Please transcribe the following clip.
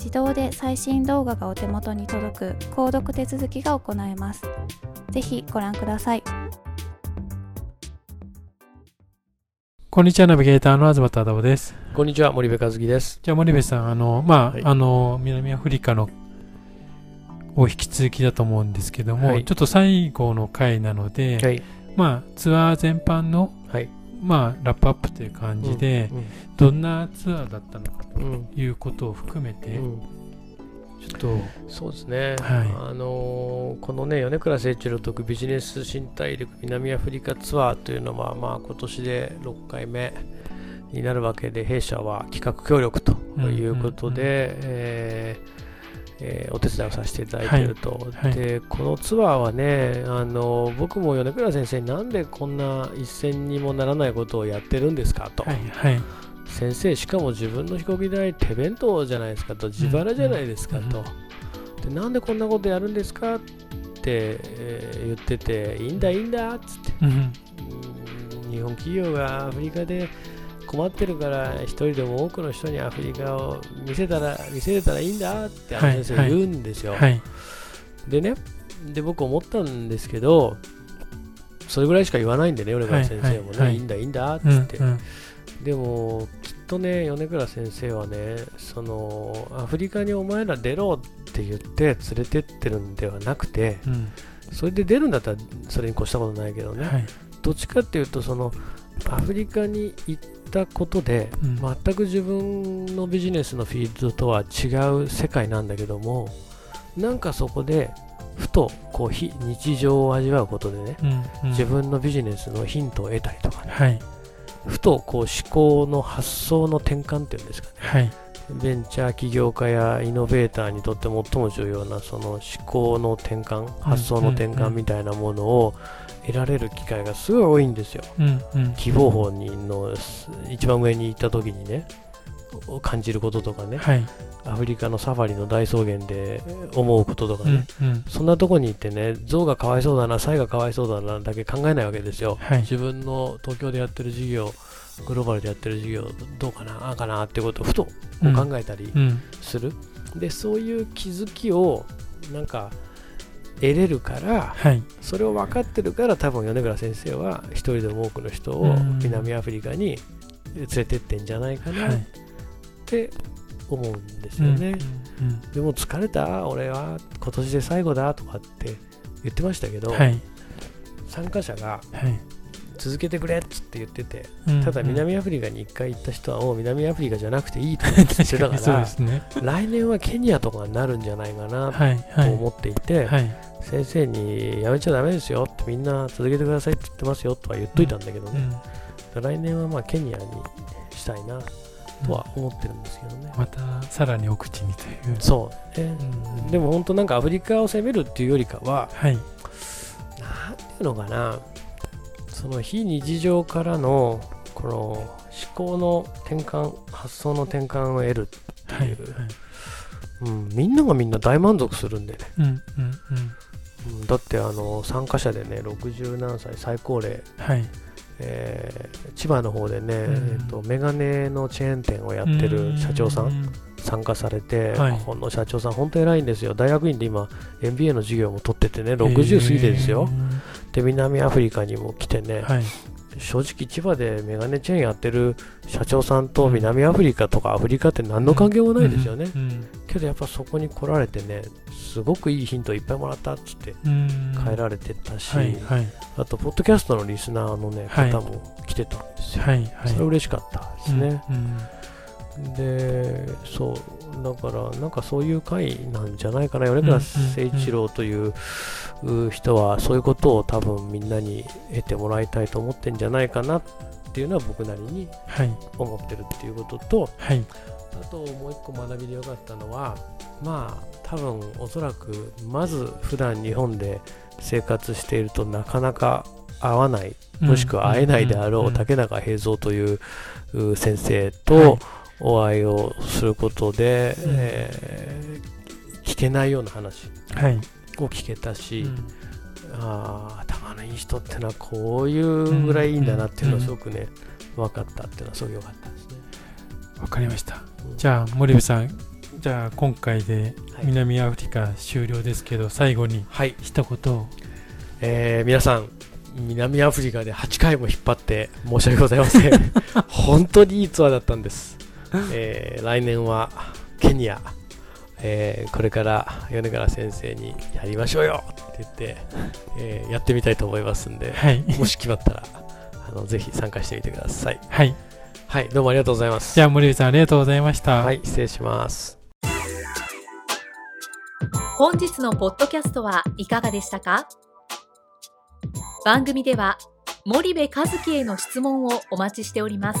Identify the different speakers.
Speaker 1: 自動で最新動画がお手元に届く購読手続きが行えます。ぜひご覧ください。
Speaker 2: こんにちは、ナビゲーターの東忠夫です。
Speaker 3: こんにちは、森部和樹です。
Speaker 2: じゃあ、森部さん、あの、まあ、はい、あの、南アフリカのを引き続きだと思うんですけども、はい、ちょっと最後の回なので、はい、まあ、ツアー全般の、はい、まあ、ラップアップという感じで、どんなツアーだったのかということを含めて、うん、
Speaker 3: ちょっとそうですね、はい、あのー、このね米倉誠一郎特ビジネス新大陸南アフリカツアーというのは、まあ、今年で6回目になるわけで弊社は企画協力ということで、うんうんうん、えーえー、お手伝いをさせていただいていると、はい、でこのツアーはねあの僕も米倉先生になんでこんな一銭にもならないことをやってるんですかと、はいはい、先生しかも自分の飛行機代手弁当じゃないですかと。自腹じゃないですかと、でなんでこんなことやるんですかって、えー、言ってていいんだいいんだっつって、日本企業がアフリカで困ってるから一人でも多くの人にアフリカを見せたら見せれたらいいんだって先生言うんですよ、はい。はい、でねで僕思ったんですけどそれぐらいしか言わないんでね米倉先生もね、はい、い。いんだいいんだっつって、うんうん、でもきっとね米倉先生はねそのアフリカにお前ら出ろって言って連れてってるんではなくて、うん、それで出るんだったらそれに越したことないけどね、どっちかっていうとそのアフリカに行ったことで、うん、全く自分のビジネスのフィールドとは違う世界なんだけどもなんかそこでふとこう非日常を味わうことでね、うんうん、自分のビジネスのヒントを得たりとかね、はい、ふとこう思考の発想の転換っていうんですかね、はい、ベンチャー起業家やイノベーターにとって最も重要なその思考の転換発想の転換みたいなものを得られる機会がすごい多いんですよ。うんうん、希望法にの一番上に行った時にね感じることとかね、はい、アフリカのサファリの大草原で思うこととかね、うんうん、そんなとこに行ってね象がかわいそうだなサイがかわいそうだなだけ考えないわけですよ、はい、自分の東京でやってる事業グローバルでやってる事業どうかなああかなってことをふと考えたりする、うん、でそういう気づきをなんか得れるから、はい、それを分かってるから多分米倉先生は一人でも多くの人を南アフリカに連れてってんじゃないかなって思うんですよね、でも疲れた？俺は。今年で最後だ？とかって言ってましたけど、はい、参加者が、続けてくれっつって言ってて、ただ南アフリカに1回行った人はもう南アフリカじゃなくていいと言ってたから ね、来年はケニアとかになるんじゃないかなと思っていて、はい。はい、先生にやめちゃだめですよってみんな続けてくださいって言ってますよとは言っといたんだけどね、うん、来年はまあケニアにしたいなとは思ってるんですけどね、
Speaker 2: またさらに奥地にという。
Speaker 3: そうね、うん、でも本当なんかアフリカを攻めるっていうよりかは、はい、なんていうのかなその非日常からのこの思考の転換発想の転換を得るっていう、はいはい、うん、みんながみんな大満足するんでね、うんうんうん、だってあの参加者でね60何歳最高齢、はい。えー、千葉の方でね、うん、えーと、メガネのチェーン店をやってる社長さん、参加されて、はい、この社長さん、本当偉いんですよ、大学院で今、MBA の授業も取っててね、60過ぎてですよ、で南アフリカにも来てね、はい、正直、千葉でメガネチェーンやってる社長さんと南アフリカとかアフリカって何の関係もないですよね、けどやっぱそこに来られてね、すごくいいヒントいっぱいもらったっつって帰られてたし、はいはい、あと、ポッドキャストのリスナーの、ね、方も来てたんですよ、はいそれ嬉しかったですね。でそうだからなんかそういう回なんじゃないかな米倉誠一郎という人はそういうことを多分みんなに得てもらいたいと思ってんじゃないかなっていうのは僕なりに思ってるっていうことと、はい、あともう一個学びでよかったのはまあ多分おそらくまず普段日本で生活しているとなかなか会わないもしくは会えないであろう竹中平蔵という先生とお会いをすることで、えー、聞けないような話を聞けたし、ああ頭のいい人ってのはこういうぐらいいいんだなっていうのはすごくね、分かったっていうのはすごい良かったですね。
Speaker 2: わかりました。じゃあ森部さんじゃあ今回で南アフリカ終了ですけど、はい、最後に一言を、はい、
Speaker 3: えー、皆さん南アフリカで8回も引っ張って申し訳ございません。本当にいいツアーだったんです、えー、来年はケニア、えー、これから米倉先生にやりましょうよって言って、えー、やってみたいと思いますんで、はい、もし決まったらあのぜひ参加してみてください。はい。はいどうもありがとうございます。
Speaker 2: じゃあ森内さんありがとうございました。
Speaker 3: はい失礼します。
Speaker 4: 本日のポッドキャストはいかがでしたか？番組では森部和樹への質問をお待ちしております。